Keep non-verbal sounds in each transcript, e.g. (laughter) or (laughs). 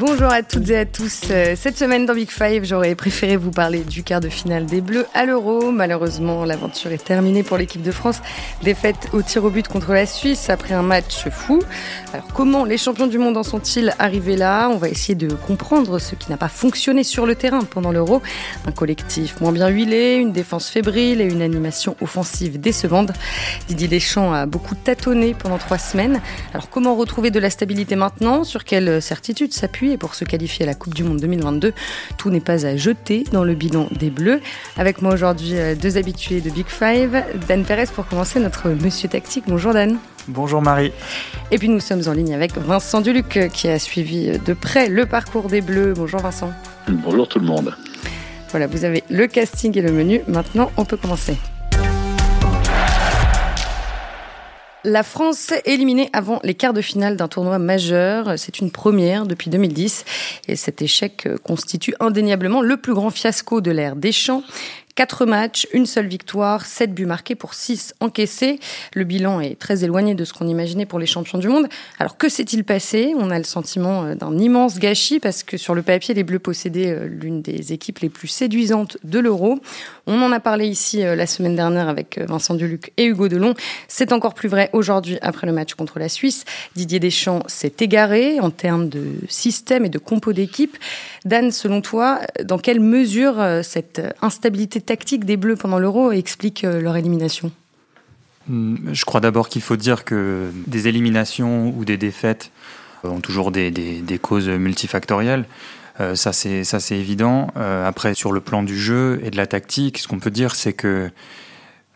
Bonjour à toutes et à tous. Euh, cette semaine dans Big Five, j'aurais préféré vous parler du quart de finale des Bleus à l'Euro. Malheureusement, l'aventure est terminée pour l'équipe de France. Défaite au tir au but contre la Suisse après un match fou. Alors comment les champions du monde en sont-ils arrivés là? On va essayer de comprendre ce qui n'a pas fonctionné sur le terrain pendant l'Euro. Un collectif moins bien huilé, une défense fébrile et une animation offensive décevante. Didier Deschamps a beaucoup tâtonné pendant trois semaines. Alors comment retrouver de la stabilité maintenant? Sur quelle certitude s'appuie et pour se qualifier à la Coupe du Monde 2022. Tout n'est pas à jeter dans le bilan des Bleus. Avec moi aujourd'hui, euh, deux habitués de Big Five. Dan Perez pour commencer, notre monsieur tactique. Bonjour Dan. Bonjour Marie. Et puis nous sommes en ligne avec Vincent Duluc euh, qui a suivi de près le parcours des Bleus. Bonjour Vincent. Bonjour tout le monde. Voilà, vous avez le casting et le menu. Maintenant, on peut commencer. La France éliminée avant les quarts de finale d'un tournoi majeur, c'est une première depuis 2010 et cet échec constitue indéniablement le plus grand fiasco de l'ère Deschamps 4 matchs, une seule victoire, 7 buts marqués pour 6 encaissés. Le bilan est très éloigné de ce qu'on imaginait pour les champions du monde. Alors que s'est-il passé? On a le sentiment euh, d'un immense gâchis parce que sur le papier, les Bleus possédaient euh, l'une des équipes les plus séduisantes de l'Euro. On en a parlé ici euh, la semaine dernière avec Vincent Duluc et Hugo Delon. C'est encore plus vrai aujourd'hui après le match contre la Suisse. Didier Deschamps s'est égaré en termes de système et de compo d'équipe. Dan, selon toi, dans quelle mesure cette instabilité tactique des Bleus pendant l'Euro explique euh, leur élimination hmm, Je crois d'abord qu'il faut dire que des éliminations ou des défaites ont toujours des, causes multifactorielles. Euh, ça c'est évident. Euh, après sur le plan du jeu et de la tactique, ce qu'on peut dire c'est que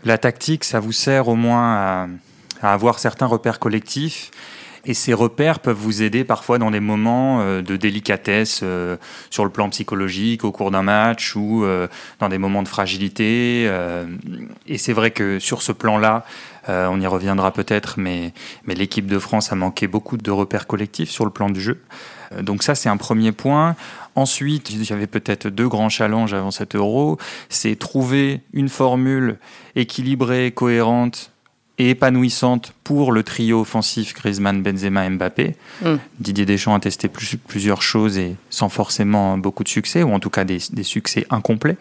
la tactique ça vous sert au moins à avoir certains repères collectifs et ces repères peuvent vous aider parfois dans des moments euh, de délicatesse euh, sur le plan psychologique au cours d'un match ou euh, dans des moments de fragilité. Et c'est vrai que sur ce plan-là, on y reviendra peut-être, mais, mais l'équipe de France a manqué beaucoup de repères collectifs sur le plan du jeu. Donc ça, c'est un premier point. Ensuite, j'avais peut-être deux grands challenges avant cet euro. C'est trouver une formule équilibrée, cohérente, et épanouissante pour le trio offensif Griezmann, Benzema, Mbappé. Mm. Didier Deschamps a testé plusieurs choses et sans forcément beaucoup de succès, ou en tout cas des, succès incomplets,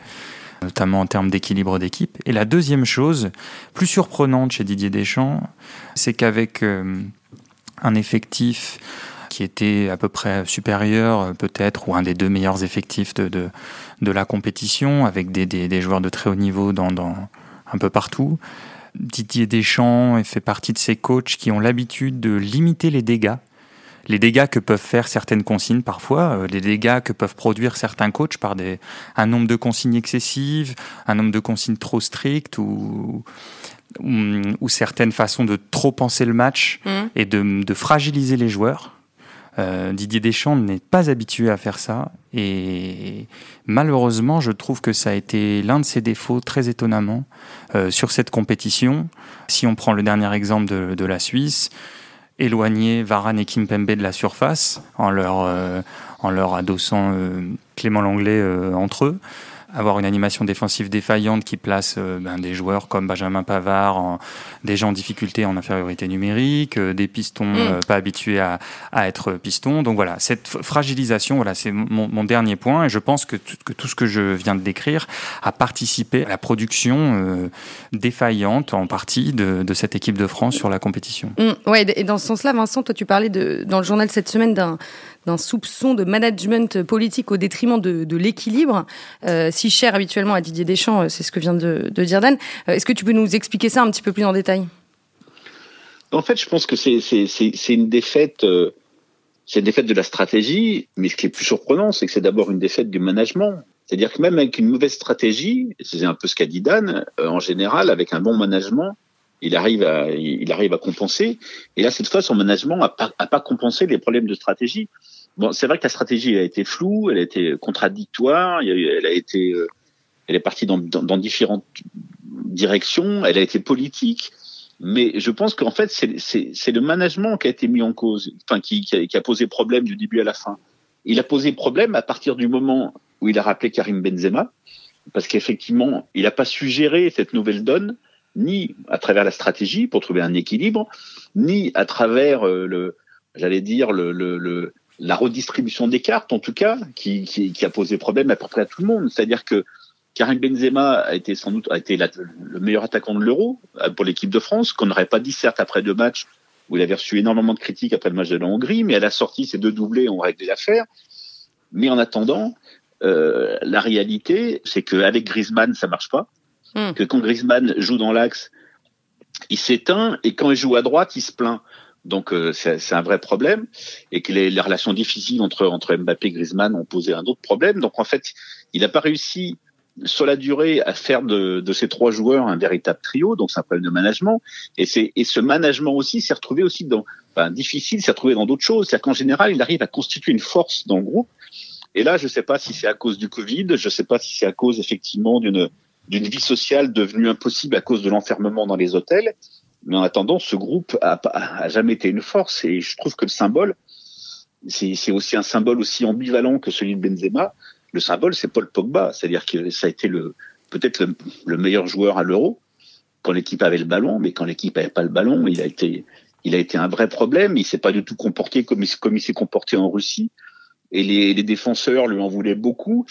notamment en termes d'équilibre d'équipe. Et la deuxième chose, plus surprenante chez Didier Deschamps, c'est qu'avec euh, un effectif qui était à peu près supérieur, peut-être, ou un des deux meilleurs effectifs de, de, la compétition, avec des, des, joueurs de très haut niveau dans, dans un peu partout, Didier Deschamps fait partie de ces coachs qui ont l'habitude de limiter les dégâts. Les dégâts que peuvent faire certaines consignes parfois, euh, les dégâts que peuvent produire certains coachs par des, un nombre de consignes excessives, un nombre de consignes trop strictes ou, ou, certaines façons de trop penser le match mmh. et de, de fragiliser les joueurs. Euh, Didier Deschamps n'est pas habitué à faire ça et malheureusement, je trouve que ça a été l'un de ses défauts très étonnamment euh, sur cette compétition. Si on prend le dernier exemple de, la Suisse, éloigner Varane et Kimpembe de la surface en leur, euh, en leur adossant Clément Langlais entre eux avoir une animation défensive défaillante qui place euh, ben, des joueurs comme Benjamin Pavard, en, déjà en difficulté en infériorité numérique, euh, des pistons mm. euh, pas habitués à, à, être pistons. Donc voilà, cette fragilisation, voilà, c'est mon, mon, dernier point. Et je pense que tout, que tout, ce que je viens de décrire a participé à la production défaillante en partie de, de, cette équipe de France sur la compétition. Mm. ouais, et dans ce sens-là, Vincent, toi tu parlais de, dans le journal cette semaine d'un d'un soupçon de management politique au détriment de, de l'équilibre, euh, si cher habituellement à Didier Deschamps, euh, c'est ce que vient de, dire Dan. Euh, est-ce que tu peux nous expliquer ça un petit peu plus en détail? En fait, je pense que c'est une défaite. c'est une défaite de la stratégie, mais ce qui est plus surprenant, c'est que c'est d'abord une défaite du management. C'est-à-dire que même avec une mauvaise stratégie, c'est un peu ce qu'a dit Dan, en général, avec un bon management, il arrive à, il arrive à compenser. Et là, cette fois, son management n'a pas, pas compensé les problèmes de stratégie. Bon, c'est vrai que la stratégie a été floue, elle a été contradictoire, elle a été, euh, elle est partie dans, différentes directions, elle a été politique, mais je pense qu'en fait c'est le management qui a été mis en cause, enfin qui, qui, a, posé problème du début à la fin. Il a posé problème à partir du moment où il a rappelé Karim Benzema, parce qu'effectivement il n'a pas su gérer cette nouvelle donne, ni à travers la stratégie pour trouver un équilibre, ni à travers euh, le, j'allais dire le, le, le la redistribution des cartes, en tout cas, qui, qui, a posé problème à peu près à tout le monde. C'est-à-dire que Karim Benzema a été sans doute a été le meilleur attaquant de l'Euro euh, pour l'équipe de France, qu'on n'aurait pas dit certes après deux matchs où il avait reçu énormément de critiques après le match de la Hongrie, mais à la sortie, ces deux doublés ont réglé l'affaire. Mais en attendant, euh, la réalité, c'est qu'avec Griezmann, ça marche pas. Hmm. Que quand Griezmann joue dans l'axe, il s'éteint, et quand il joue à droite, il se plaint. Donc euh, c'est un vrai problème et que les, les, relations difficiles entre entre Mbappé et Griezmann ont posé un autre problème. Donc en fait, il n'a pas réussi sur la durée à faire de, de, ces trois joueurs un véritable trio. Donc c'est un problème de management et c'est et ce management aussi s'est retrouvé aussi dans enfin, difficile, s'est retrouvé dans d'autres choses. C'est-à-dire qu'en général, il arrive à constituer une force dans le groupe. Et là, je ne sais pas si c'est à cause du Covid, je ne sais pas si c'est à cause effectivement d'une d'une vie sociale devenue impossible à cause de l'enfermement dans les hôtels. Mais en attendant, ce groupe a, a, jamais été une force et je trouve que le symbole, c'est aussi un symbole aussi ambivalent que celui de Benzema. Le symbole, c'est Paul Pogba, c'est-à-dire que ça a été le peut-être le, meilleur joueur à l'Euro quand l'équipe avait le ballon, mais quand l'équipe avait pas le ballon, il a été il a été un vrai problème. Il s'est pas du tout comporté comme il, s'est comporté en Russie et les, les défenseurs lui en voulaient beaucoup.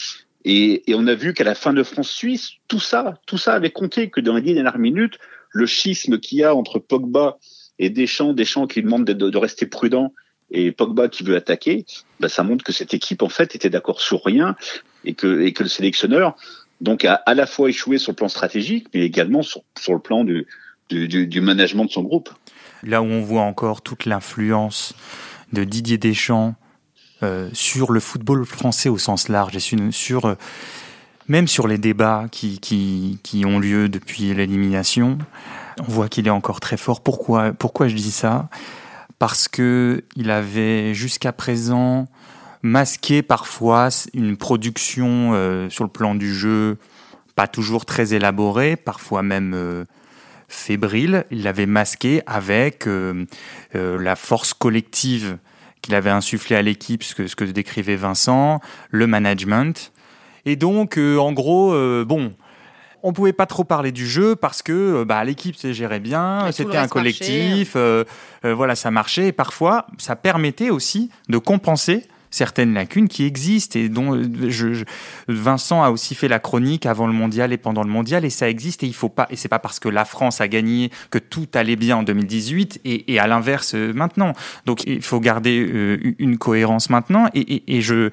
Et, et on a vu qu'à la fin de France-Suisse, tout ça, tout ça avait compté que dans les dix dernières minutes, le schisme qu'il y a entre Pogba et Deschamps, Deschamps qui demande de, de rester prudent et Pogba qui veut attaquer, bah, ça montre que cette équipe en fait était d'accord sur rien et que, et que le sélectionneur donc a à la fois échoué sur le plan stratégique, mais également sur, sur le plan du, du, du, management de son groupe. Là où on voit encore toute l'influence de Didier Deschamps euh, sur le football français au sens large et sur, sur euh, même sur les débats qui, qui, qui ont lieu depuis l'élimination, on voit qu'il est encore très fort. Pourquoi, pourquoi je dis ça? Parce que il avait jusqu'à présent masqué parfois une production euh, sur le plan du jeu pas toujours très élaborée, parfois même euh, fébrile. Il l'avait masqué avec euh, la force collective qu'il avait insufflé à l'équipe, ce que, ce que décrivait Vincent, le management, et donc, euh, en gros, euh, bon, on pouvait pas trop parler du jeu parce que euh, bah, l'équipe se gérait bien, c'était un collectif, voilà, ça marchait. Et parfois, ça permettait aussi de compenser certaines lacunes qui existent et dont je, Vincent a aussi fait la chronique avant le mondial et pendant le mondial et ça existe et il faut pas et c'est pas parce que la France a gagné que tout allait bien en 2018 et, et à l'inverse maintenant donc il faut garder une cohérence maintenant et, et, et je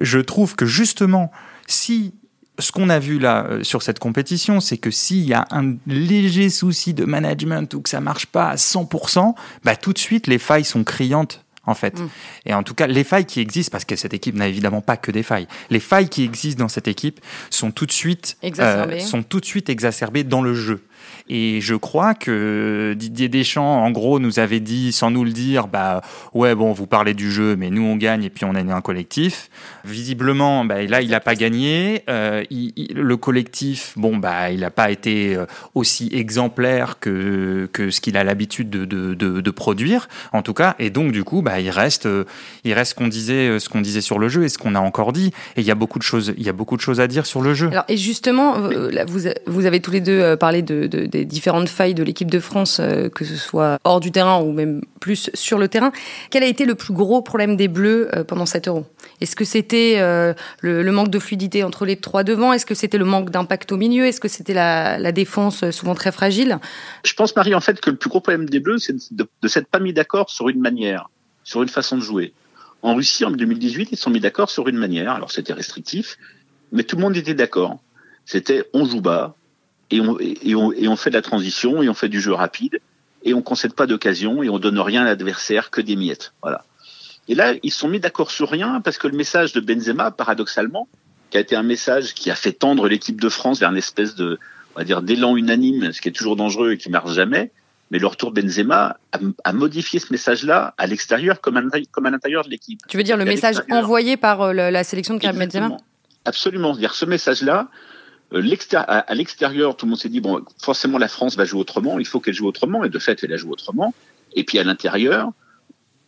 je trouve que justement, si ce qu'on a vu là euh, sur cette compétition, c'est que s'il y a un léger souci de management ou que ça marche pas à 100%, bah tout de suite les failles sont criantes en fait. Mm. Et en tout cas, les failles qui existent, parce que cette équipe n'a évidemment pas que des failles, les failles qui existent dans cette équipe sont tout de suite, euh, sont tout de suite exacerbées dans le jeu. Et je crois que Didier Deschamps, en gros, nous avait dit, sans nous le dire, bah ouais, bon, vous parlez du jeu, mais nous on gagne et puis on est un collectif. Visiblement, bah, là, il n'a pas gagné. Euh, le collectif, bon, bah, il n'a pas été euh, aussi exemplaire que, que ce qu'il a l'habitude de, de, de, de, produire, en tout cas. Et donc, du coup, bah, il reste, euh, il reste ce qu'on disait, ce qu'on disait sur le jeu et ce qu'on a encore dit. Et il y a beaucoup de choses, il y a beaucoup de choses à dire sur le jeu. Alors, et justement, vous, vous avez tous les deux parlé de, de des différentes failles de l'équipe de France, euh, que ce soit hors du terrain ou même plus sur le terrain. Quel a été le plus gros problème des Bleus euh, pendant cet Euro? Est-ce que c'était euh, le, manque de fluidité entre les trois devants? Est-ce que c'était le manque d'impact au milieu? Est-ce que c'était la, défense souvent très fragile? Je pense, Marie, en fait, que le plus gros problème des Bleus, c'est de ne s'être pas mis d'accord sur une manière, sur une façon de jouer. En Russie, en 2018, ils se sont mis d'accord sur une manière. Alors, c'était restrictif, mais tout le monde était d'accord. C'était on joue bas, et on, et, on, et on fait de la transition et on fait du jeu rapide et on concède pas d'occasion et on donne rien à l'adversaire que des miettes. Voilà. Et là, ils se sont mis d'accord sur rien parce que le message de Benzema, paradoxalement, qui a été un message qui a fait tendre l'équipe de France vers une espèce de, on va dire, d'élan unanime, ce qui est toujours dangereux et qui marche jamais. Mais le retour Benzema a, a modifié ce message-là à l'extérieur comme à, comme à l'intérieur de l'équipe. Tu veux dire le message envoyé par euh, la, sélection de Karim Benzema? Absolument. Dire ce message-là, à l'extérieur, tout le monde s'est dit bon, forcément la France va jouer autrement, il faut qu'elle joue autrement, et de fait, elle a joué autrement. Et puis à l'intérieur,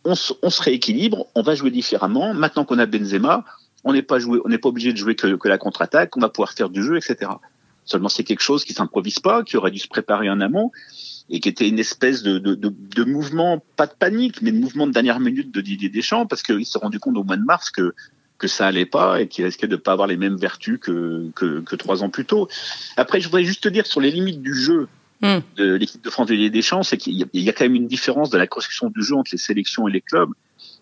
on, se rééquilibre, on va jouer différemment. Maintenant qu'on a Benzema, on n'est pas joué, on n'est pas obligé de jouer que, que la contre-attaque, on va pouvoir faire du jeu, etc. Seulement, c'est quelque chose qui s'improvise pas, qui aurait dû se préparer en amont et qui était une espèce de, de, de, de, mouvement, pas de panique, mais de mouvement de dernière minute de Didier Deschamps, parce qu'il s'est rendu compte au mois de mars que que ça allait pas et qu'il risquait de pas avoir les mêmes vertus que, que, que trois ans plus tôt. Après, je voudrais juste te dire sur les limites du jeu mm. de l'équipe de France de Didier Deschamps, c'est qu'il y, a quand même une différence de la construction du jeu entre les sélections et les clubs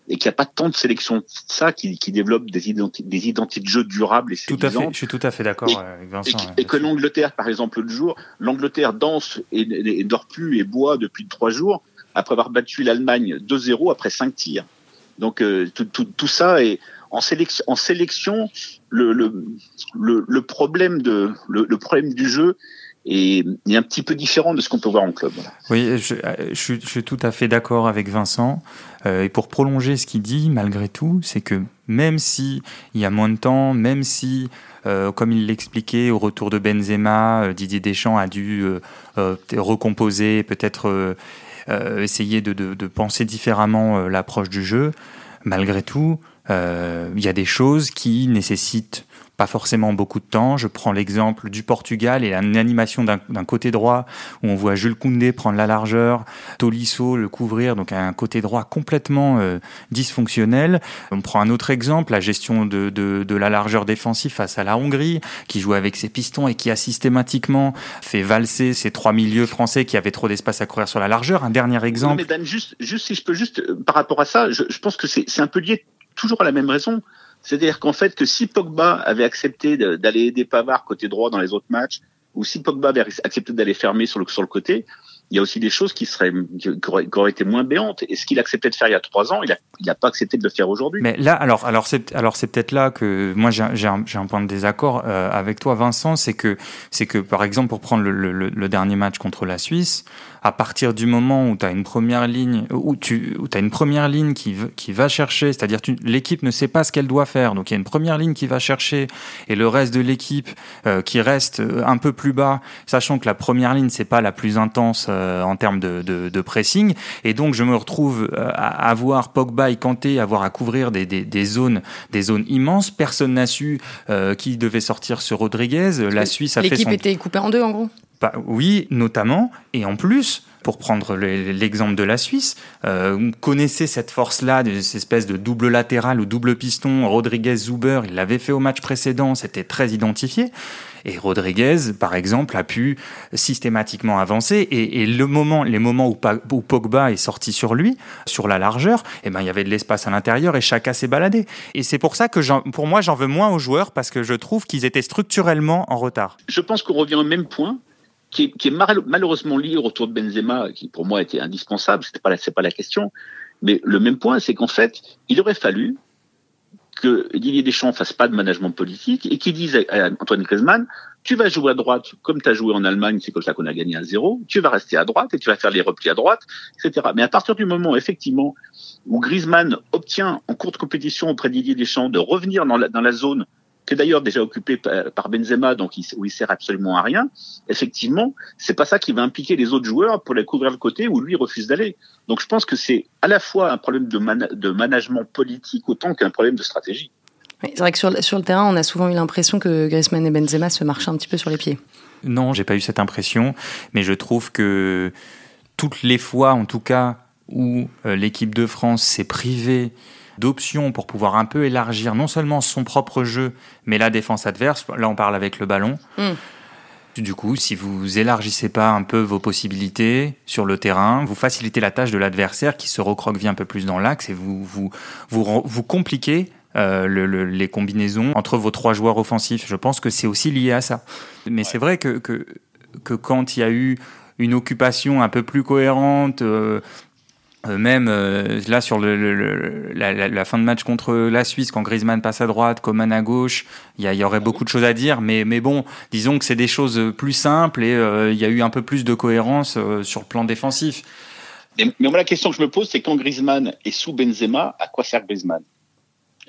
et qu'il n'y a pas tant de sélections ça qui, qui développe des, identités, des identités de jeu durables et tout à fait, Je suis tout à fait d'accord avec Vincent. Et, que l'Angleterre, par exemple, le jour, l'Angleterre danse et, et, dort plus et boit depuis trois jours après avoir battu l'Allemagne 2-0 après cinq tirs. Donc euh, tout, tout, tout, ça est en sélection, le, problème du jeu est un petit peu différent de ce qu'on peut voir en club. Oui, je, je, suis tout à fait d'accord avec Vincent. Euh, et pour prolonger ce qu'il dit, malgré tout, c'est que même si il y a moins de temps, même si, euh, comme il l'expliquait, au retour de Benzema, euh, Didier Deschamps a dû euh, euh, recomposer, peut-être essayer de, penser différemment l'approche du jeu. Malgré tout, il y a des choses qui nécessitent pas forcément beaucoup de temps. Je prends l'exemple du Portugal et l'animation d'un côté droit où on voit Jules Koundé prendre la largeur, Tolisso le couvrir, donc un côté droit complètement euh, dysfonctionnel. On prend un autre exemple, la gestion de, de, de, la largeur défensive face à la Hongrie, qui joue avec ses pistons et qui a systématiquement fait valser ces trois milieux français qui avaient trop d'espace à courir sur la largeur. Un dernier exemple. mais Dan, juste, juste si je peux juste, euh, par rapport à ça, je, je pense que c'est un peu lié toujours la même raison. C'est-à-dire qu'en fait, que si Pogba avait accepté d'aller aider Pavard côté droit dans les autres matchs, ou si Pogba avait accepté d'aller fermer sur le, sur le côté, il y a aussi des choses qui seraient qui auraient, été moins béantes. Et ce qu'il acceptait de faire il y a trois ans, il n'a pas accepté de le faire aujourd'hui. Mais là, alors, alors c'est alors c'est peut-être là que moi j'ai un, point de désaccord euh, avec toi, Vincent, c'est que c'est que par exemple pour prendre le, dernier match contre la Suisse, à partir du moment où tu as une première ligne où tu où as une première ligne qui qui va chercher, c'est-à-dire l'équipe ne sait pas ce qu'elle doit faire, donc il y a une première ligne qui va chercher et le reste de l'équipe euh, qui reste euh, un peu plus bas, sachant que la première ligne c'est pas la plus intense euh, en termes de, de, de, pressing. Et donc, je me retrouve euh, à avoir Pogba et Kanté, avoir à couvrir des, des, des zones, des zones immenses. Personne n'a su euh, qui devait sortir sur Rodriguez. La Suisse a fait L'équipe était coupée en deux, en gros bah, Oui, notamment. Et en plus, pour prendre l'exemple de la Suisse, euh, connaissez cette force-là, cette espèce de double latéral ou double piston, Rodriguez-Zuber, il l'avait fait au match précédent, c'était très identifié. Et Rodriguez, par exemple, a pu systématiquement avancer. Et, le moment, les moments où, où, Pogba est sorti sur lui, sur la largeur, eh ben, il y avait de l'espace à l'intérieur et chacun s'est baladé. Et c'est pour ça que, pour moi, j'en veux moins aux joueurs parce que je trouve qu'ils étaient structurellement en retard. Je pense qu'on revient au même point qui est, qui est malheureusement lié au retour de Benzema, qui pour moi était indispensable, c'était pas c'est pas la question. Mais le même point, c'est qu'en fait, il aurait fallu que Didier Deschamps fasse pas de management politique et qu'il dise à Antoine Griezmann, tu vas jouer à droite comme tu as joué en Allemagne, c'est comme ça qu'on a gagné à zéro, tu vas rester à droite et tu vas faire les replis à droite, etc. Mais à partir du moment, effectivement, où Griezmann obtient en courte compétition auprès de Didier Deschamps de revenir la, dans la zone que d'ailleurs déjà occupé par Benzema, donc il, où il sert absolument à rien. Effectivement, c'est pas ça qui va impliquer les autres joueurs pour les couvrir le côté où lui refuse d'aller. Donc je pense que c'est à la fois un problème de, man de management politique autant qu'un problème de stratégie. Oui, c'est vrai que sur, sur le terrain, on a souvent eu l'impression que Griezmann et Benzema se marchaient un petit peu sur les pieds. Non, j'ai pas eu cette impression, mais je trouve que toutes les fois, en tout cas, où euh, l'équipe de France s'est privée d'options pour pouvoir un peu élargir non seulement son propre jeu, mais la défense adverse. Là, on parle avec le ballon. Mm. Du coup, si vous élargissez pas un peu vos possibilités sur le terrain, vous facilitez la tâche de l'adversaire qui se recroqueville un peu plus dans l'axe et vous vous vous, vous compliquez euh, le, le, les combinaisons entre vos trois joueurs offensifs. Je pense que c'est aussi lié à ça. Mais ouais. c'est vrai que, que, que quand il y a eu une occupation un peu plus cohérente, euh, même euh, là sur le, le, la, la, la, fin de match contre la Suisse, quand Griezmann passe à droite, Coman à gauche, il y, y, aurait beaucoup de choses à dire, mais, mais bon, disons que c'est des choses plus simples et euh, il y a eu un peu plus de cohérence euh, sur le plan défensif. Mais, mais moi, la question que je me pose, c'est quand Griezmann est sous Benzema, à quoi sert Griezmann?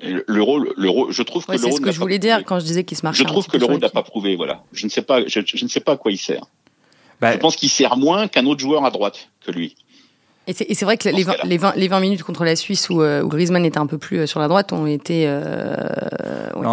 Le rôle, le rôle, je trouve que le rôle. C'est ce que je voulais dire quand je disais qu'il se marche. Je trouve que le rôle n'a pas prouvé, voilà. Je ne sais pas, je, je ne sais pas à quoi il sert. Bah, je pense qu'il sert moins qu'un autre joueur à droite que lui. Et c'est vrai que les 20, les, 20, les 20, minutes contre la Suisse où, où, Griezmann était un peu plus sur la droite ont été, euh,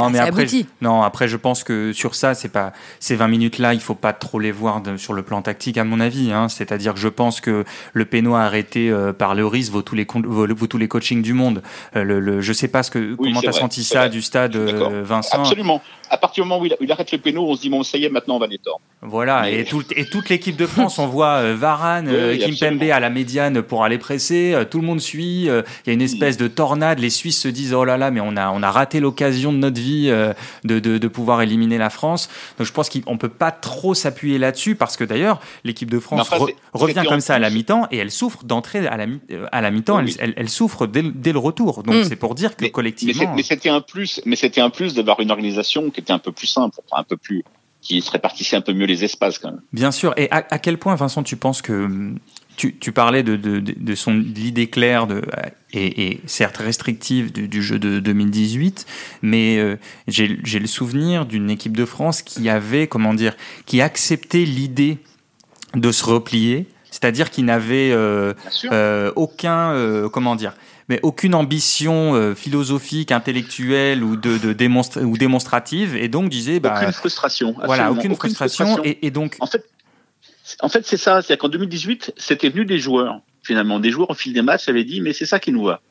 non, mais après, aboutis. Non, après je pense que sur ça, c'est pas ces 20 minutes-là, il faut pas trop les voir de, sur le plan tactique à mon avis. Hein. C'est-à-dire que je pense que le péno arrêté euh, par le risque vaut tous les vaut, vaut tous les coachings du monde. Euh, le, le, je sais pas ce que Oui, comment t'as vrai, senti ça vrai. du stade, euh, Vincent? Absolument. À partir du moment où il, il arrête le péno, on se dit bon, ça y est, maintenant on va les tordre. Voilà, Mais- et, tout, et toute l'équipe de France, on voit euh, Varane, (laughs) Oui, euh, Kimpembe absolument. à la médiane pour aller presser, euh, tout le monde suit, euh, il y a une espèce de tornade, les Suisses se disent oh là là, mais on a, on a raté l'occasion de notre vie euh, de, de, de pouvoir éliminer la France. Donc je pense qu'on peut pas trop s'appuyer là-dessus parce que d'ailleurs, l'équipe de France re- revient comme ça à la mi-temps et elle souffre d'entrer à la, mi- à la mi-temps, Oui, elle, elle, elle souffre dès, le- dès le retour. Donc Mm. c'est pour dire que Mais- collectivement... mais c'était un plus, mais c'était un plus d'avoir une organisation qui était un peu plus simple, enfin, un peu plus, qui se répartissait un peu mieux les espaces quand même. Bien sûr. Et à, à quel point, Vincent, tu penses que hum, tu, tu parlais de, de, son de l'idée claire de, et, et certes restrictive du, du jeu de 2018, mais euh, j'ai le souvenir d'une équipe de France qui avait, comment dire, qui acceptait l'idée de se replier, c'est-à-dire qui n'avait euh, euh, aucun, euh, comment dire, mais aucune ambition euh, philosophique, intellectuelle ou de, de démonstra- ou démonstrative, et donc disait, bah, aucune frustration. voilà, absolument, aucune, frustration, Et, et donc En fait, c'est- en fait, c'est ça. C'est qu'en 2018, c'était venu des joueurs. Finalement, des joueurs au fil des matchs avaient dit, mais c'est ça qui nous va.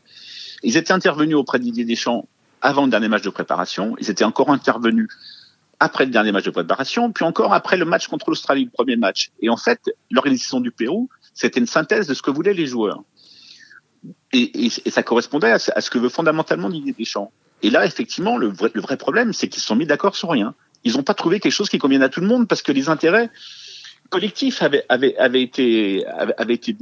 Ils étaient intervenus auprès de Didier Deschamps avant le dernier match de préparation. Ils étaient encore intervenus après le dernier match de préparation, puis encore après le match contre l'Australie, le premier match. Et en fait, l'organisation du Pérou, c'était une synthèse de ce que voulaient les joueurs. Et, ça correspondait à ce, à ce que veut fondamentalement Didier Deschamps. Et là, effectivement, le vrai, le vrai problème, c'est qu'ils se sont mis d'accord sur rien. Ils n'ont pas trouvé quelque chose qui convienne à tout le monde parce que les intérêts collectifs avaient, avaient, avaient, été, avaient été.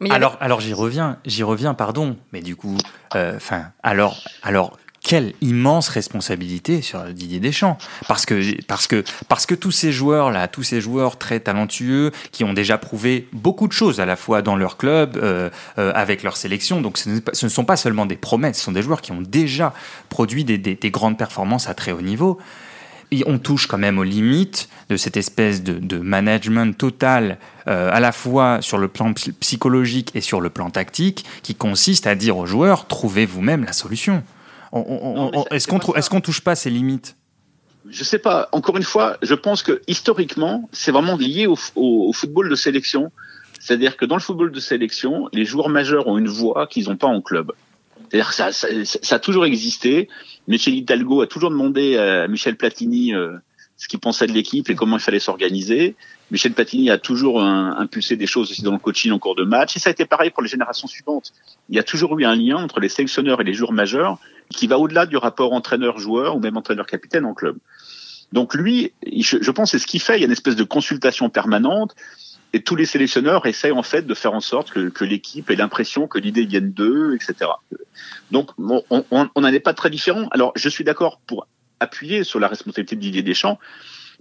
Mais avait- Alors, alors j'y reviens, j'y reviens, pardon, mais du coup, euh, enfin, alors, alors, quelle immense responsabilité sur Didier Deschamps, parce que, parce que, parce que tous ces joueurs là, tous ces joueurs très talentueux qui ont déjà prouvé beaucoup de choses à la fois dans leur club, euh, euh, avec leur sélection, donc ce, n'est pas- ce ne sont pas seulement des promesses, ce sont des joueurs qui ont déjà produit des, des- des grandes performances à très haut niveau. On touche quand même aux limites de cette espèce de, de management total, euh, à la fois sur le plan psy- psychologique et sur le plan tactique, qui consiste à dire aux joueurs trouvez vous-même la solution. Est-ce qu'on qu'on touche pas ces limites? Je sais pas. Encore une fois, je pense que historiquement, c'est vraiment lié au, au- au football de sélection. C'est-à-dire que dans le football de sélection, les joueurs majeurs ont une voix qu'ils n'ont pas en club. C'est-à-dire que ça, ça, ça a toujours existé. Michel Hidalgo a toujours demandé à Michel Platini euh, ce qu'il pensait de l'équipe et comment il fallait s'organiser. Michel Platini a toujours impulsé des choses aussi dans le coaching en cours de match. Et ça a été pareil pour les générations suivantes. Il y a toujours eu un lien entre les sélectionneurs et les joueurs majeurs qui va au-delà du rapport entraîneur-joueur ou même entraîneur-capitaine en club. Donc lui, je, je pense c'est ce qu'il fait. Il y a une espèce de consultation permanente et tous les sélectionneurs essayent en fait de faire en sorte que, que l'équipe ait l'impression que l'idée vienne d'eux, etc. Donc on n'en est pas très différent. Alors je suis d'accord pour appuyer sur la responsabilité de Didier Deschamps,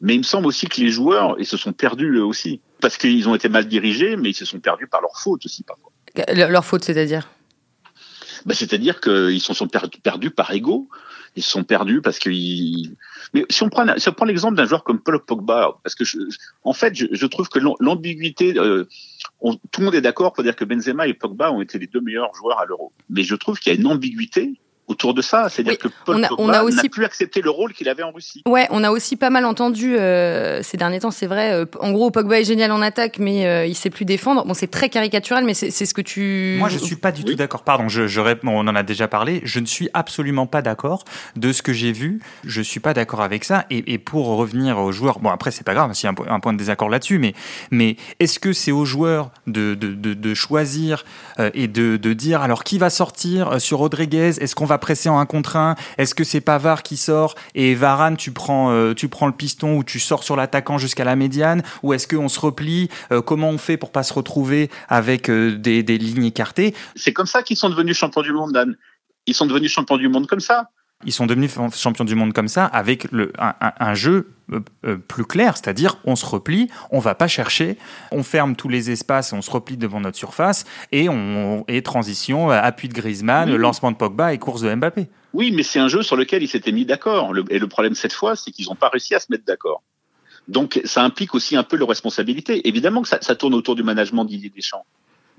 mais il me semble aussi que les joueurs ils se sont perdus eux aussi parce qu'ils ont été mal dirigés, mais ils se sont perdus par leur faute aussi parfois. Le- Leur faute, c'est-à-dire? Ben, C'est-à-dire qu'ils se sont perdus, perdus par ego. Ils sont perdus parce qu'ils. Mais si on prend, si on prend l'exemple d'un joueur comme Paul Pogba, parce que je, en fait, je, trouve que l'am- l'ambiguïté, euh, tout le monde est d'accord pour dire que Benzema et Pogba ont été les deux meilleurs joueurs à l'Euro. Mais je trouve qu'il y a une ambiguïté autour de ça, c'est-à-dire Oui, que Paul on a- Pogba on a aussi- n'a plus accepté le rôle qu'il avait en Russie. Ouais, on a aussi pas mal entendu euh, ces derniers temps, c'est vrai. euh, en gros, Pogba est génial en attaque, mais euh, il sait plus défendre. Bon, c'est très caricatural, mais c'est ce que tu. Moi, je suis pas du Oui. tout d'accord. Pardon, je, je on en a déjà parlé. Je ne suis absolument pas d'accord de ce que j'ai vu. Je suis pas d'accord avec ça. Et, et pour revenir aux joueurs, bon après c'est pas grave s'il y a un, po- un point de désaccord là-dessus, mais mais est-ce que c'est aux joueurs de de, de, de choisir euh, et de, de dire alors qui va sortir sur Rodriguez? Est-ce qu'on va presser en un contre un Est-ce que c'est Pavard qui sort et Varane tu prends euh, tu prends le piston ou tu sors sur l'attaquant jusqu'à la médiane Ou est-ce qu'on se replie Euh, Comment on fait pour pas se retrouver avec euh, des, des lignes écartées? C'est comme ça qu'ils sont devenus champions du monde, Dan. Ils sont devenus champions du monde comme ça. Ils sont devenus champions du monde comme ça avec le, un, un- un jeu euh, euh, plus clair, c'est-à-dire on se replie, on va pas chercher, on ferme tous les espaces, on se replie devant notre surface et on et transition, euh, appui de Griezmann, Oui. lancement de Pogba et course de Mbappé. Oui, mais c'est un jeu sur lequel ils s'étaient mis d'accord. Et le problème cette fois, c'est qu'ils n'ont pas réussi à se mettre d'accord. Donc ça implique aussi un peu leur responsabilité. Évidemment que ça, ça tourne autour du management de Didier Deschamps.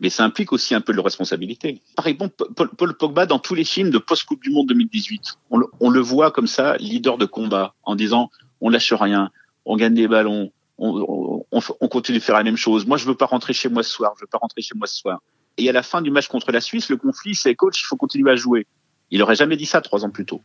Mais ça implique aussi un peu de responsabilité. Par exemple, Paul, Pogba, dans tous les films de post-Coupe du Monde 2018, on le, on le, voit comme ça, leader de combat, en disant on lâche rien, on gagne des ballons, on, on, on, continue de faire la même chose. Moi, je veux pas rentrer chez moi ce soir, je veux pas rentrer chez moi ce soir. Et à la fin du match contre la Suisse, le conflit, c'est coach, il faut continuer à jouer. Il aurait jamais dit ça trois ans plus tôt.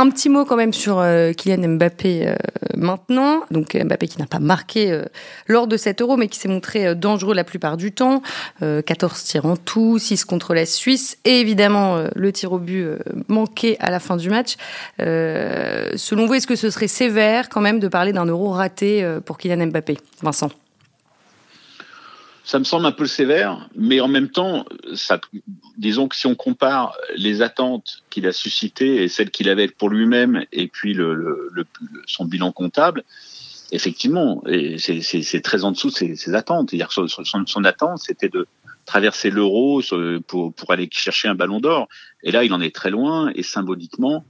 Un petit mot quand même sur euh, Kylian Mbappé euh, maintenant. Donc Mbappé qui n'a pas marqué euh, lors de cet euro, mais qui s'est montré dangereux la plupart du temps. 14 tirs en tout, 6 contre la Suisse. Et évidemment, le tir au but manqué à la fin du match. selon vous, est-ce que ce serait sévère quand même de parler d'un euro raté pour Kylian Mbappé? Vincent ça me semble un peu sévère, mais en même temps, ça, disons que si on compare les attentes qu'il a suscitées et celles qu'il avait pour lui-même et puis le, le, son bilan comptable, effectivement, c'est très en dessous de ses, attentes. Son, son, son attente, c'était de traverser l'euro pour, pour aller chercher un ballon d'or. Et là, il en est très loin et symboliquement,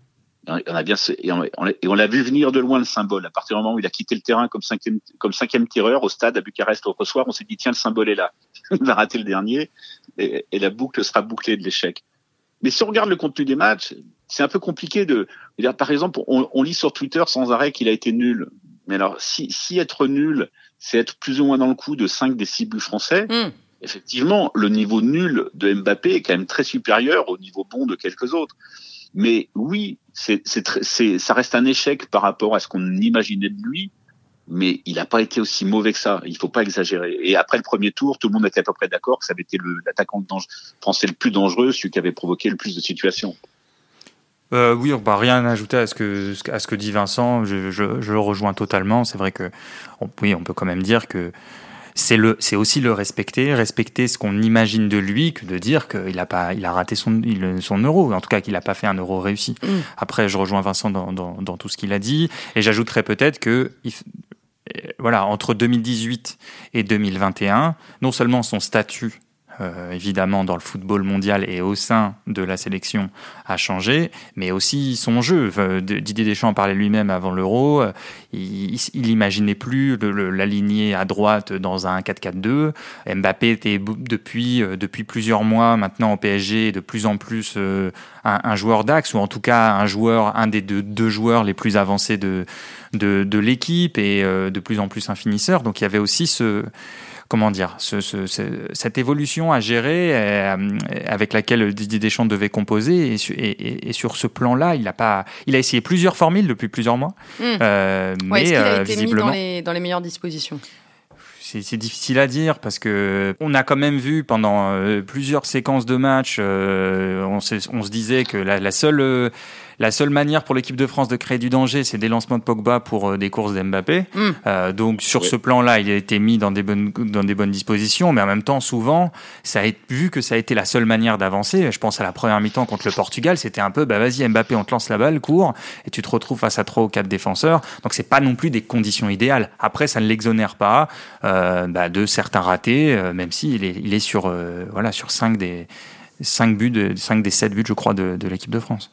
on a bien et on, l'a vu venir de loin le symbole. À partir du moment où il a quitté le terrain comme cinquième comme cinquième tireur au stade à Bucarest l'autre soir, on s'est dit tiens le symbole est là. (laughs) il va rater le dernier et, la boucle sera bouclée de l'échec. Mais si on regarde le contenu des matchs, c'est un peu compliqué de dire. Par exemple, on, lit sur Twitter sans arrêt qu'il a été nul. Mais alors, si, si être nul, c'est être plus ou moins dans le coup de 5 des 6 buts français. Hmm. Effectivement, le niveau nul de Mbappé est quand même très supérieur au niveau bon de quelques autres. Mais oui, ça reste un échec par rapport à ce qu'on imaginait de lui, mais il n'a pas été aussi mauvais que ça. Il faut pas exagérer. Et après le premier tour, tout le monde était à peu près d'accord que ça avait été l'attaquant français le plus dangereux, celui qui avait provoqué le plus de situations. Euh, oui, va rien ajouter à ce que à ce que dit Vincent. Je, le rejoins totalement. C'est vrai que on, oui, on peut quand même dire que c'est le, c'est aussi le respecter, respecter ce qu'on imagine de lui, que de dire qu'il a pas, il a raté son, son euro, en tout cas qu'il n'a pas fait un euro réussi. Mm. Après, je rejoins Vincent dans, dans, dans tout ce qu'il a dit, et j'ajouterais peut-être que, voilà, entre 2018 et 2021, non seulement son statut euh, évidemment dans le football mondial et au sein de la sélection a changé, mais aussi son jeu. Didier Deschamps en parlait lui-même avant l'Euro. Euh, il, imaginait plus l'aligner à droite dans un 4-4-2. Mbappé était depuis euh, depuis plusieurs mois maintenant au PSG de plus en plus un, joueur d'axe ou en tout cas un joueur, un des deux, joueurs les plus avancés de l'équipe et de plus en plus un finisseur. Donc il y avait aussi ce comment dire, ce, ce, cette évolution à gérer euh, avec laquelle Didier Deschamps devait composer. Et, et, sur ce plan-là, il a pas, il a essayé plusieurs formules depuis plusieurs mois. Hmm. Euh, mais est-ce qu'il a euh, été mis dans les, dans les meilleures dispositions? C'est difficile à dire parce que on a quand même vu pendant plusieurs séquences de matchs, on, on, se disait que la, la seule la seule manière pour l'équipe de France de créer du danger, c'est des lancements de Pogba pour euh, des courses d'Mbappé. Mm. Euh, donc sur ce plan-là, il a été mis dans des bonnes dans des bonnes dispositions, mais en même temps, souvent, ça a vu que ça a été la seule manière d'avancer. Je pense à la première mi-temps contre le Portugal, c'était un peu, bah vas-y Mbappé, on te lance la balle, cours, et tu te retrouves face à trois ou quatre défenseurs. Donc c'est pas non plus des conditions idéales. Après, ça ne l'exonère pas euh, bah, de certains ratés, euh, même s'il est, il est sur euh, voilà sur cinq des cinq buts, de, cinq des sept buts, je crois, de, de l'équipe de France.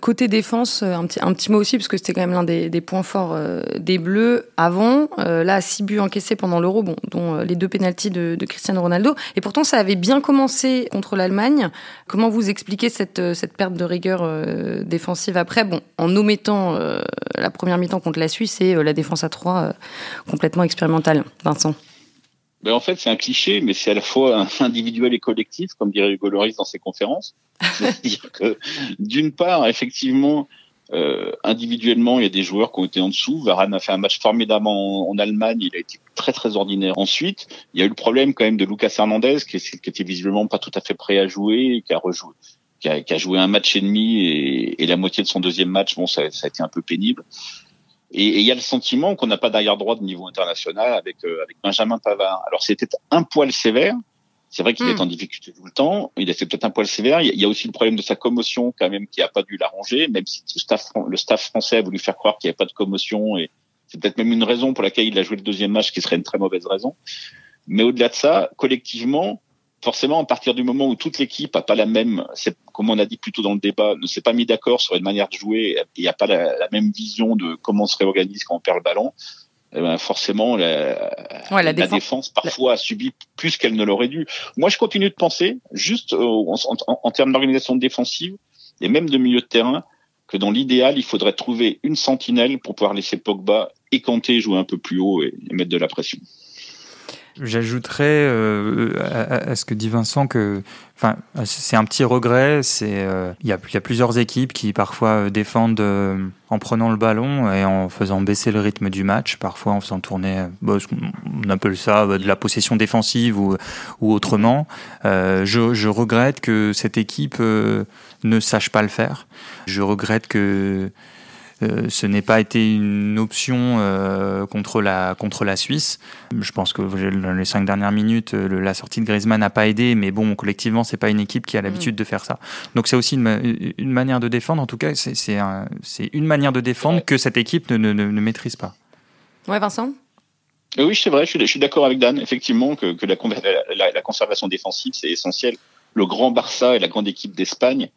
Côté défense, euh, un petit, un petit mot aussi, parce que c'était quand même l'un des, des, points forts euh, des Bleus avant. Euh, là, six buts encaissés pendant l'Euro, bon, dont les deux pénalties de, de, Cristiano Ronaldo. Et pourtant, ça avait bien commencé contre l'Allemagne. Comment vous expliquez cette, cette perte de rigueur défensive après? Bon, en omettant la première mi-temps contre la Suisse et la défense à trois complètement expérimentale. Vincent ben en fait, c'est un cliché, mais c'est à la fois (laughs) individuel et collectif, comme dirait Hugo Loris dans ses conférences. (laughs) C'est-à-dire que, d'une part, effectivement, euh, individuellement, il y a des joueurs qui ont été en dessous. Varane a fait un match formidable en, Allemagne, il a été très très ordinaire. Ensuite, il y a eu le problème quand même de Lucas Hernandez, qui, qui était visiblement pas tout à fait prêt à jouer, qui a rejoué, qui a, qui a joué un match et demi et, et, la moitié de son deuxième match, bon, ça, ça a été un peu pénible. Et il y a le sentiment qu'on n'a pas d'arrière droit de niveau international avec euh, avec Benjamin Pavard. Alors c'était un poil sévère. C'est vrai qu'il est hmm. en difficulté tout le temps. Il a fait peut-être un poil sévère. Il y a aussi le problème de sa commotion quand même qui a pas dû l'arranger, même si le staff, le staff français a voulu faire croire qu'il n'y avait pas de commotion et c'est peut-être même une raison pour laquelle il a joué le deuxième match qui serait une très mauvaise raison. Mais au-delà de ça, collectivement, forcément, à partir du moment où toute l'équipe a pas la même, comme on a dit plutôt dans le débat, ne s'est pas mis d'accord sur une manière de jouer, il n'y a pas la, même vision de comment on se réorganise quand on perd le ballon, eh ben forcément la, la, défense, parfois a subi plus qu'elle ne l'aurait dû. Moi, je continue de penser, juste en, en, termes d'organisation défensive et même de milieu de terrain, que dans l'idéal, il faudrait trouver une sentinelle pour pouvoir laisser Pogba et Kanté jouer un peu plus haut et mettre de la pression. J'ajouterais euh, à, ce que dit Vincent que, enfin, c'est un petit regret. C'est, euh, il y, a, y, a, plusieurs équipes qui parfois euh, défendent en prenant le ballon et en faisant baisser le rythme du match, parfois en faisant tourner, bah, on appelle ça de la possession défensive ou, ou autrement. Je, je, regrette que cette équipe ne sache pas le faire. Je regrette que euh, ce n'est pas été une option euh, contre, la, contre la Suisse. Je pense que dans les cinq dernières minutes, euh, la sortie de Griezmann n'a pas aidé, mais bon, collectivement, c'est pas une équipe qui a l'habitude mm. de faire ça. Donc c'est aussi une, une, manière de défendre. En tout cas, c'est un, une manière de défendre que cette équipe ne, ne, ne maîtrise pas. Ouais, Vincent? Oui, c'est vrai, je suis, je suis d'accord avec Dan, effectivement, que, que la, la, la, conservation défensive, c'est essentiel. Le grand Barça et la grande équipe d'Espagne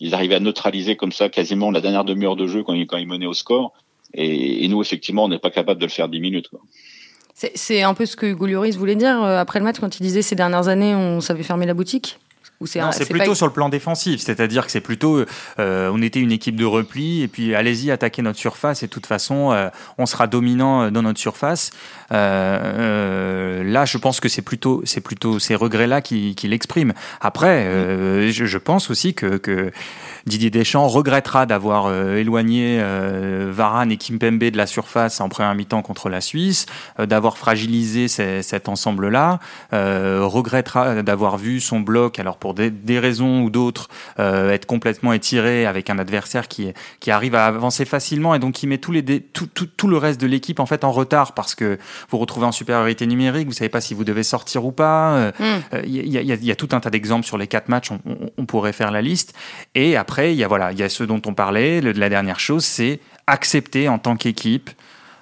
ils arrivaient à neutraliser comme ça quasiment la dernière demi-heure de jeu quand ils, menaient au score. Et, nous, effectivement, on n'est pas capable de le faire 10 minutes. C'est un peu ce que Hugo Lloris voulait dire euh, après le match quand il disait ces dernières années, on savait fermer la boutique c'est plutôt sur le plan défensif, c'est-à-dire que c'est plutôt, euh, on était une équipe de repli et puis allez-y attaquer notre surface et de toute façon euh, on sera dominant euh, dans notre surface. là, je pense que c'est plutôt, c'est plutôt ces regrets-là qui exprime. Après, je, je, pense aussi que, que, Didier Deschamps regrettera d'avoir éloigné Varane et Kimpembe de la surface en première mi-temps contre la Suisse, d'avoir fragilisé cet ensemble-là, regrettera d'avoir vu son bloc alors pour pour des, raisons ou d'autres, euh, être complètement étiré avec un adversaire qui, qui arrive à avancer facilement et donc qui met tous les tout, tout, tout, le reste de l'équipe en fait en retard parce que vous retrouvez en supériorité numérique, vous savez pas si vous devez sortir ou pas. Il euh, mm. euh, y, a, y, a, tout un tas d'exemples sur les quatre matchs, on, on, pourrait faire la liste. Et après, il y a voilà, il y a ce dont on parlait. Le, la dernière chose, c'est accepter en tant qu'équipe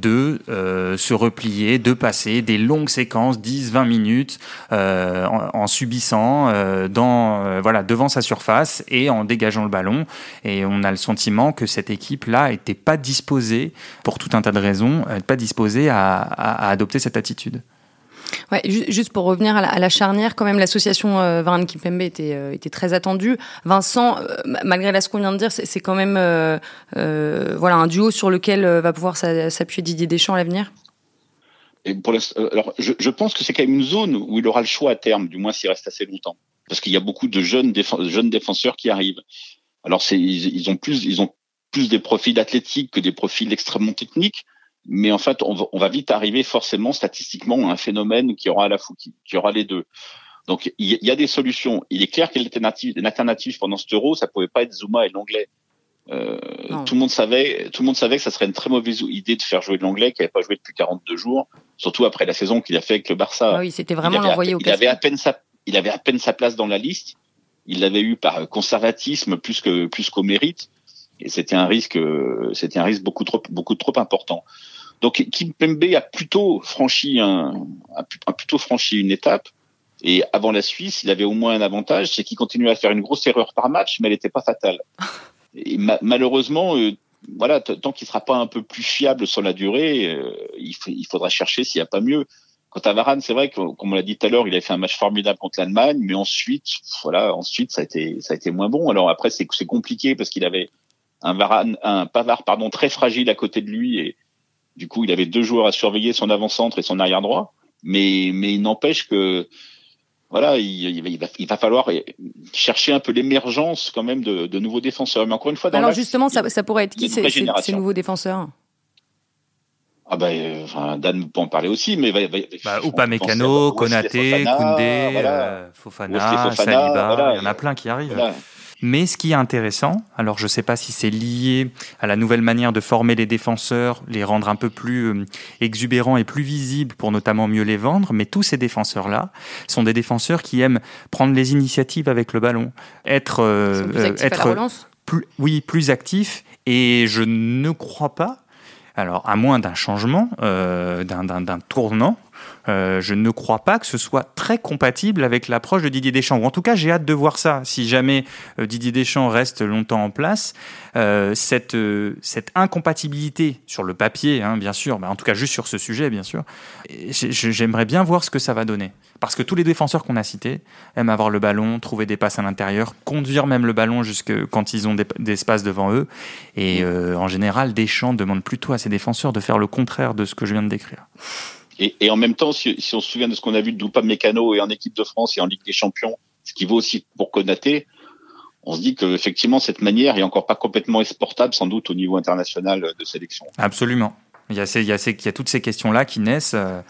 de euh, se replier, de passer des longues séquences, 10-20 minutes, euh, en, subissant euh, dans, voilà, devant sa surface et en dégageant le ballon. Et on a le sentiment que cette équipe-là n'était pas disposée, pour tout un tas de raisons, pas disposée à adopter cette attitude. Juste pour revenir à la, charnière, quand même, l'association euh, Varane Kimpembe était, euh, était très attendue. Vincent, euh, malgré là, ce qu'on vient de dire, c'est quand même euh, voilà un duo sur lequel va pouvoir s'appuyer Didier Deschamps à l'avenir? Alors, je, pense que c'est quand même une zone où il aura le choix à terme, du moins s'il reste assez longtemps, parce qu'il y a beaucoup de jeunes, défenseurs qui arrivent. Alors, ils, ont plus, ils ont plus des profils athlétiques que des profils extrêmement techniques mais en fait, on va, on va, vite arriver forcément statistiquement à un phénomène qui aura à la fois, qui, aura les deux. Donc il y, a des solutions. Il est clair qu'une alternative, pendant ce euro, ça pouvait pas être Zuma et l'anglais. Euh, tout le monde savait, tout le monde savait que ça serait une très mauvaise idée de faire jouer de l'anglais qui n'avait pas joué depuis 42 jours, surtout après la saison qu'il a fait avec le Barça. Ah oui, c'était vraiment l'envoyer au Il avait à peine sa, il avait à peine sa place dans la liste. Il l'avait eu par conservatisme plus que plus qu'au mérite, et c'était un risque, c'était un risque beaucoup trop beaucoup trop important. Donc Kim Pembe a plutôt franchi un, a plutôt franchi une étape. Et avant la Suisse, il avait au moins un avantage, c'est qu'il continuait à faire une grosse erreur par match, mais elle n'était pas fatale. (laughs) Et malheureusement, euh, voilà, tant qu'il sera pas un peu plus fiable sur la durée, euh, il, il, faudra chercher s'il n'y a pas mieux. Quant à Varane, c'est vrai que, comme on l'a dit tout à l'heure, il a fait un match formidable contre l'Allemagne, mais ensuite, voilà, ensuite ça a été, ça a été moins bon. Alors après, c'est compliqué parce qu'il avait un Varane, un Pavard, pardon, très fragile à côté de lui et du coup, il avait deux joueurs à surveiller, son avant-centre et son arrière droit. Mais, mais il n'empêche que voilà, il, va, il, va, falloir chercher un peu l'émergence quand même de, de, nouveaux défenseurs. Mais encore une fois, dans alors justement, ça, ça, pourrait être qui ces, ces, nouveaux défenseurs ah ben, enfin, Dan peut en parler aussi, mais va, bah, Oupa Mécano, Konaté, Koundé, euh, Fofana, Saliba, il y en a plein qui arrivent. Mais ce qui est intéressant, alors je ne sais pas si c'est lié à la nouvelle manière de former les défenseurs, les rendre un peu plus euh, exubérants et plus visibles pour notamment mieux les vendre, mais tous ces défenseurs-là sont des défenseurs qui aiment prendre les initiatives avec le ballon, être, euh, être plus, oui, plus actifs. Et je ne crois pas, alors à moins d'un changement, euh, d'un tournant, euh, je ne crois pas que ce soit très compatible avec l'approche de Didier Deschamps. Ou en tout cas, j'ai hâte de voir ça. Si jamais euh, Didier Deschamps reste longtemps en place, euh, cette, incompatibilité sur le papier, hein, bien sûr, mais en tout cas juste sur ce sujet, bien sûr, j'aimerais bien voir ce que ça va donner. Parce que tous les défenseurs qu'on a cités aiment avoir le ballon, trouver des passes à l'intérieur, conduire même le ballon jusque quand ils ont des, espaces devant eux. Et en général, Deschamps demande plutôt à ses défenseurs de faire le contraire de ce que je viens de décrire. Et, en même temps, si, on se souvient de ce qu'on a vu de Doupa Mécano et en équipe de France et en Ligue des Champions, ce qui vaut aussi pour Konaté, on se dit qu'effectivement, cette manière est encore pas complètement exportable, sans doute, au niveau international de sélection. Absolument. Il y a toutes ces questions-là qui naissent. Euh,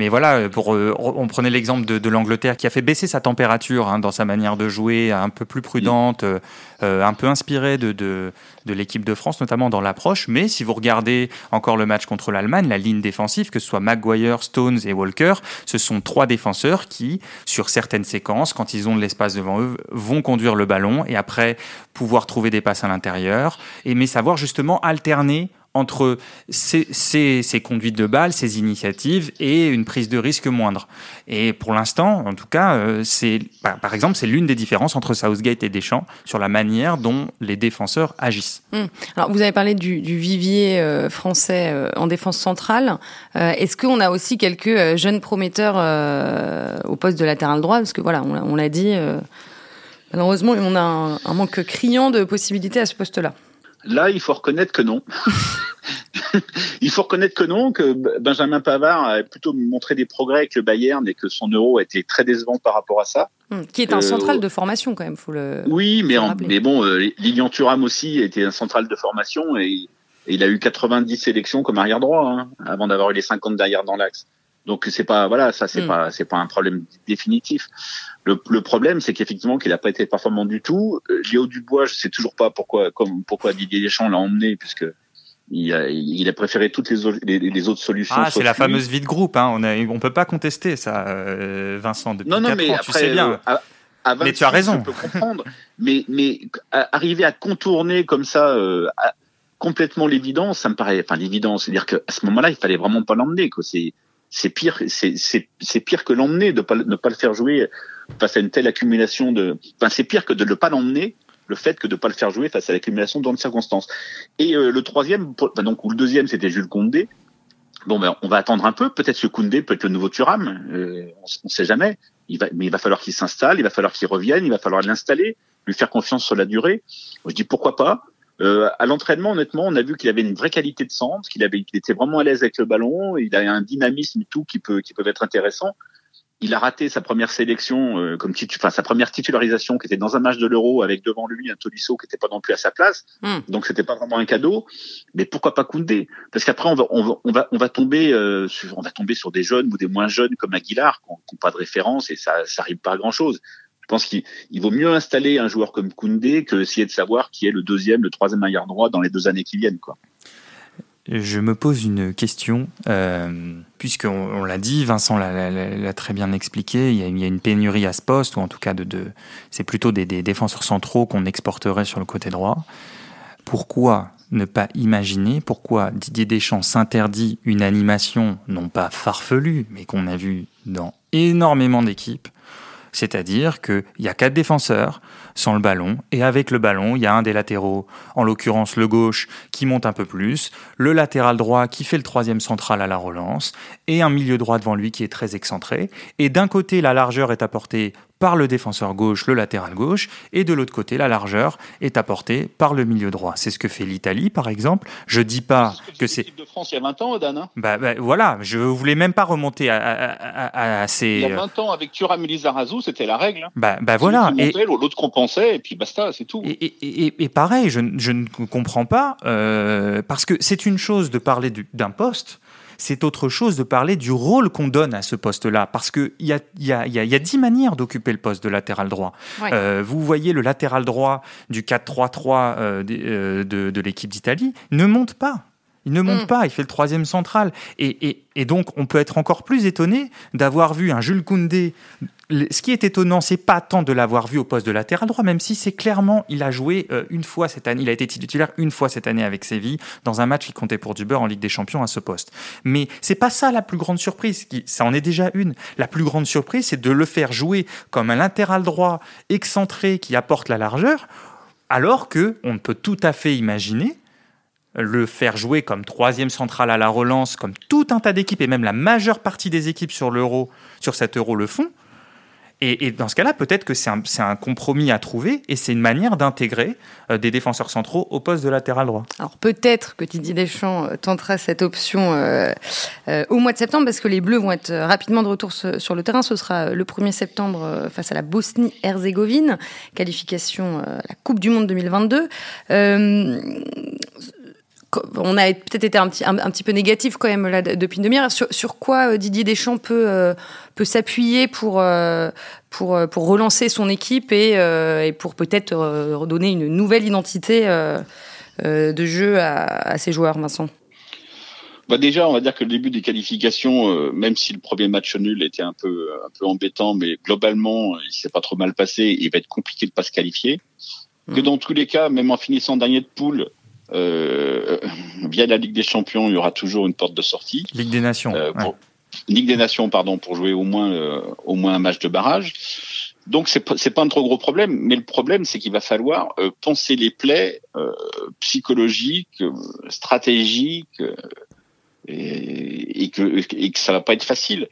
mais voilà, pour, euh, on prenait l'exemple de, l'Angleterre qui a fait baisser sa température hein, dans sa manière de jouer, un peu plus prudente, euh, un peu inspirée de, l'équipe de France, notamment dans l'approche. Mais si vous regardez encore le match contre l'Allemagne, la ligne défensive, que ce soit Maguire, Stones et Walker, ce sont trois défenseurs qui, sur certaines séquences, quand ils ont de l'espace devant eux, vont conduire le ballon et après pouvoir trouver des passes à l'intérieur, mais savoir justement alterner entre ces, conduites de balles, ces initiatives et une prise de risque moindre. Et pour l'instant, en tout cas, euh, c'est bah, par exemple, c'est l'une des différences entre Southgate et Deschamps sur la manière dont les défenseurs agissent. Hum. Alors, vous avez parlé du, vivier euh, français euh, en défense centrale. Est-ce qu'on a aussi quelques jeunes prometteurs au poste de latéral droit? Parce que voilà, on, l'a dit, malheureusement, on a un manque criant de possibilités à ce poste-là. Là, il faut reconnaître que non. (laughs) il faut reconnaître que non, que Benjamin Pavard a plutôt montré des progrès avec le Bayern et que son euro a été très décevant par rapport à ça. Hum, qui est un central de formation quand même, faut le. Oui, mais, mais bon, euh, Lilian Thuram aussi était un central de formation et, il a eu 90 sélections comme arrière droit hein, avant d'avoir eu les 50 derrière dans l'axe. Donc c'est pas voilà ça c'est hmm. pas c'est pas un problème définitif. Le, le problème c'est qu'effectivement qu'il n'a pas été performant du tout. Euh, Léo Dubois je sais toujours pas pourquoi comme pourquoi Didier Deschamps l'a emmené puisque il a, il a préféré toutes les, les, autres solutions. Ah, c'est la fameuse vie de groupe. Hein. On a, on peut pas contester ça, euh, Vincent. Depuis non, non, mais ans, après, tu sais bien. Euh, à, mais tu as raison. Je peux comprendre. mais, mais arriver à contourner comme ça complètement l'évidence, ça me paraît. Enfin, l'évidence, c'est-à-dire qu'à ce moment-là, il fallait vraiment pas l'emmener. C'est c'est pire, c'est pire que l'emmener de pas, ne pas le faire jouer face à une telle accumulation de. Enfin, c'est pire que de ne pas l'emmener, le fait que de ne pas le faire jouer face à l'accumulation de circonstances. Et euh, le troisième, donc ou le deuxième, c'était Jules Condé. Bon, ben, on va attendre un peu. Peut-être que Koundé peut être le nouveau Thuram. Euh, on ne sait jamais. Il va, mais il va falloir qu'il s'installe, il va falloir qu'il revienne, il va falloir l'installer, lui faire confiance sur la durée. Je dis pourquoi pas. Euh, à l'entraînement, honnêtement, on a vu qu'il avait une vraie qualité de centre, qu'il avait, qu'il était vraiment à l'aise avec le ballon, il a un dynamisme et tout qui peut, qui peuvent être intéressants. Il a raté sa première sélection, euh, comme titu enfin sa première titularisation, qui était dans un match de l'Euro avec devant lui un Tolisso qui n'était pas non plus à sa place, hmm. donc c'était pas vraiment un cadeau. Mais pourquoi pas Koundé? Parce qu'après on va, on va, on va, on va tomber, euh, sur, on va tomber sur des jeunes ou des moins jeunes comme Aguilar, qui n'ont pas de référence et ça, ça arrive pas à grand chose. Je pense qu'il vaut mieux installer un joueur comme Koundé que essayer de savoir qui est le deuxième, le troisième arrière droit dans les deux années qui viennent. Je me pose une question, euh, puisqu'on on, l'a dit, Vincent l'a très bien expliqué, il y, a, une pénurie à ce poste, ou en tout cas, de, c'est plutôt des, des, défenseurs centraux qu'on exporterait sur le côté droit. Pourquoi ne pas imaginer, pourquoi Didier Deschamps s'interdit une animation, non pas farfelue, mais qu'on a vu dans énormément d'équipes, c'est-à-dire qu'il y a quatre défenseurs sans le ballon, et avec le ballon, il y a un des latéraux, en l'occurrence le gauche, qui monte un peu plus, le latéral droit qui fait le troisième central à la relance, et un milieu droit devant lui qui est très excentré. Et d'un côté, la largeur est apportée par le défenseur gauche, le latéral gauche, et de l'autre côté, la largeur est apportée par le milieu droit. C'est ce que fait l'Italie, par exemple. Je dis pas que c'est. De France il y a 20 ans, Odan. Hein bah, bah, voilà, je voulais même pas remonter à, ces. Il y a 20 ans, avec Thuram et Lizarazu, c'était la règle. Hein. Bah, bah voilà. Et l'autre compensait, et puis basta, c'est tout. Et, pareil, je, ne comprends pas, euh, parce que c'est une chose de parler d'un poste c'est autre chose de parler du rôle qu'on donne à ce poste-là. Parce qu'il y a, y, a, y a dix manières d'occuper le poste de latéral droit. Euh, vous voyez le latéral droit du 4-3-3 euh, euh, de, de l'équipe d'Italie ne monte pas Il ne monte mm. pas, il fait le troisième central. Et, donc, on peut être encore plus étonné d'avoir vu un Jules Koundé. Ce qui est étonnant, c'est pas tant de l'avoir vu au poste de latéral droit, même si c'est clairement, il a joué euh, une fois cette année, il a été titulaire une fois cette année avec Séville dans un match qui comptait pour du beurre en Ligue des Champions à ce poste. Mais c'est pas ça la plus grande surprise. Ça en est déjà une. La plus grande surprise, c'est de le faire jouer comme un latéral droit excentré qui apporte la largeur, alors que on peut tout à fait imaginer le faire jouer comme troisième central à la relance, comme tout un tas d'équipes, et même la majeure partie des équipes sur l'euro, sur cet euro le font, et, dans ce cas-là, peut-être que c'est un, compromis à trouver et c'est une manière d'intégrer euh, des défenseurs centraux au poste de latéral droit. Alors peut-être que Didier Deschamps euh, tentera cette option euh, au mois de septembre parce que les Bleus vont être rapidement de retour sur le terrain. Ce sera le 1er septembre face à la Bosnie-Herzégovine, qualification la Coupe du Monde 2022 on a peut-être été un petit, un, petit peu négatif quand même là depuis une demi-heure. Sur, quoi euh, Didier Deschamps peut, euh, peut s'appuyer pour, euh, pour, pour relancer son équipe et, et pour peut-être redonner une nouvelle identité de jeu à, ses joueurs, Vincent? Bah déjà, on va dire que le début des qualifications, même si le premier match nul était un peu un peu embêtant, mais globalement, il s'est pas trop mal passé. Il va être compliqué de pas se qualifier. Que mmh. dans tous les cas, même en finissant dernier de poule, euh, via la Ligue des Champions, il y aura toujours une porte de sortie. Ligue des Nations. Euh, Ligue des Nations, pardon, pour jouer au moins euh, au moins un match de barrage. Donc c'est pas pas un trop gros problème, mais le problème c'est qu'il va falloir penser les plaies psychologiques, stratégiques, et, et, que et que ça va pas être facile.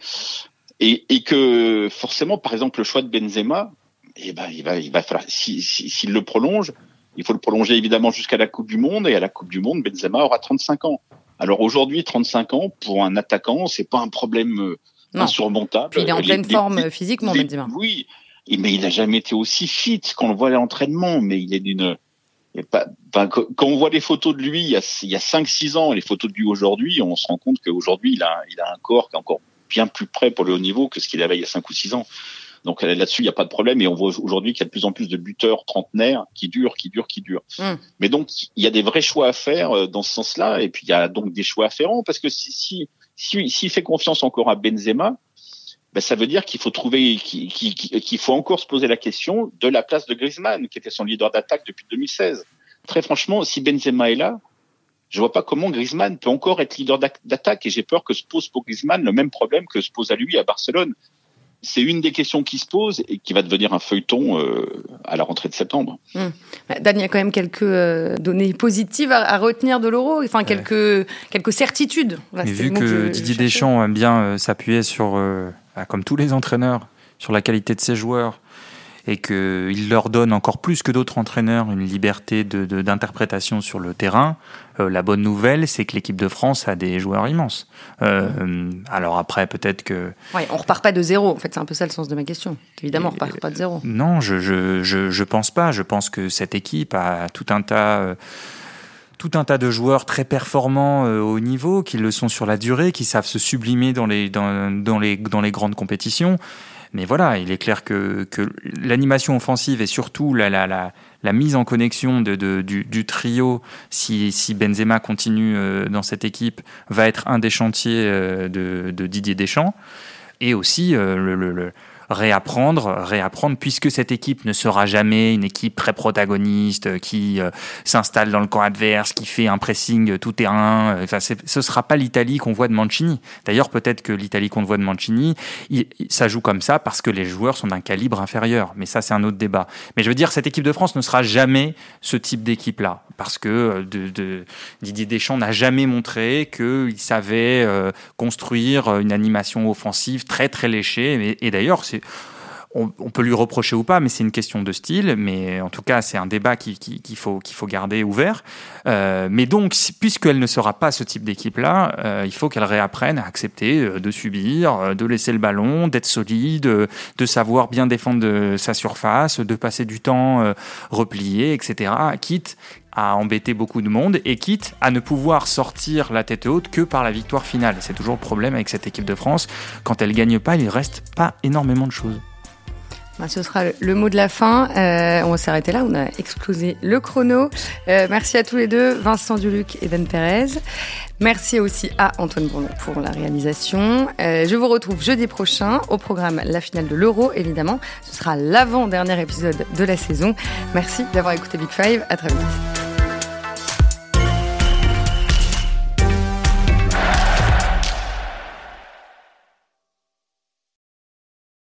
Et, et que forcément, par exemple, le choix de Benzema, eh ben il va il va falloir s'il si, si, le prolonge, il faut le prolonger évidemment jusqu'à la Coupe du Monde et à la Coupe du Monde, Benzema aura 35 ans. Alors aujourd'hui, 35 ans pour un attaquant, c'est pas un problème euh, insurmontable. il est en pleine forme physiquement, Benzema. Oui, mais il n'a jamais été aussi fit qu'on le voit à l'entraînement. Mais il est d'une quand on voit les photos de lui il y a, il y a 5-6 ans et les photos de lui aujourd'hui, on se rend compte qu'aujourd'hui, il a, il a un corps qui est encore bien plus près pour le haut niveau que ce qu'il avait il y a 5 ou 6 ans. Donc là-dessus, il n'y a pas de problème. Et on voit aujourd'hui qu'il y a de plus en plus de buteurs trentenaires qui durent, qui durent, qui durent. Mm. Mais donc, il y a des vrais choix à faire euh, dans ce sens-là. Et puis, il y a donc des choix afférents parce que si, si, s'il si, fait confiance encore à Benzema, ben, ça veut dire qu'il faut trouver, qu'il faut encore se poser la question de la place de Griezmann, qui était son leader d'attaque depuis 2016. Très franchement, si Benzema est là, je vois pas comment Griezmann peut encore être leader d'attaque et j'ai peur que se pose pour Griezmann le même problème que se pose à lui à Barcelone c'est une des questions qui se pose et qui va devenir un feuilleton euh, à la rentrée de septembre. Hum. Dan, il y a quand même quelques euh, données positives à, retenir de l'euro, enfin quelques, quelques certitudes. vu que, Didier Deschamps aime bien euh, s'appuyer sur, bah, comme tous les entraîneurs, sur la qualité de ses joueurs, et qu'il leur donne encore plus que d'autres entraîneurs une liberté d'interprétation de, sur le terrain. Euh, la bonne nouvelle, c'est que l'équipe de France a des joueurs immenses. Euh, alors après, peut-être que... Oui, on repart pas de zéro. En fait, c'est un peu ça le sens de ma question. Évidemment, on repart pas de zéro. Non, je, je, je, je, pense pas. Je pense que cette équipe a tout un tas... Euh, tout un tas de joueurs très performants au niveau, qui le sont sur la durée, qui savent se sublimer dans les, dans, dans les, dans les grandes compétitions. Mais voilà, il est clair que, que l'animation offensive et surtout la, la, la, la, mise en connexion de, de du, trio, si, si Benzema continue euh, dans cette équipe, va être un des chantiers euh, de, de Didier Deschamps. Et aussi euh, le, le réapprendre, réapprendre, puisque cette équipe ne sera jamais une équipe très protagoniste euh, qui euh, s'installe dans le camp adverse, qui fait un pressing tout terrain. Euh, enfin, ce sera pas l'Italie qu'on voit de Mancini. D'ailleurs, peut-être que l'Italie qu'on voit de Mancini, ça joue comme ça parce que les joueurs sont d'un calibre inférieur. Mais ça, c'est un autre débat. Mais je veux dire, cette équipe de France ne sera jamais ce type d'équipe-là, parce que Didier Deschamps n'a jamais montré qu'il savait construire une animation offensive très très léchée. Et, et d'ailleurs, on, peut lui reprocher ou pas, mais c'est une question de style. Mais en tout cas, c'est un débat qu'il faut, qu'il faut garder ouvert. Euh, mais donc, puisqu'elle ne sera pas ce type d'équipe-là, euh, il faut qu'elle réapprenne à accepter euh, de subir, de laisser le ballon, d'être solide, de savoir bien défendre sa surface, de passer du temps replié, etc. Quitte à embêter beaucoup de monde et quitte à ne pouvoir sortir la tête haute que par la victoire finale. C'est toujours le problème avec cette équipe de France. Quand elle gagne pas, il reste pas énormément de choses. Bah, ce sera le mot de la fin. Euh, on va s'arrêter là. On a explosé le chrono. Euh, merci à tous les deux, Vincent Duluc et Ben Perez. Merci aussi à Antoine Bourneau pour la réalisation. Euh, je vous retrouve jeudi prochain au programme La finale de l'Euro, évidemment. Ce sera l'avant-dernier épisode de la saison. Merci d'avoir écouté Big Five. À très vite.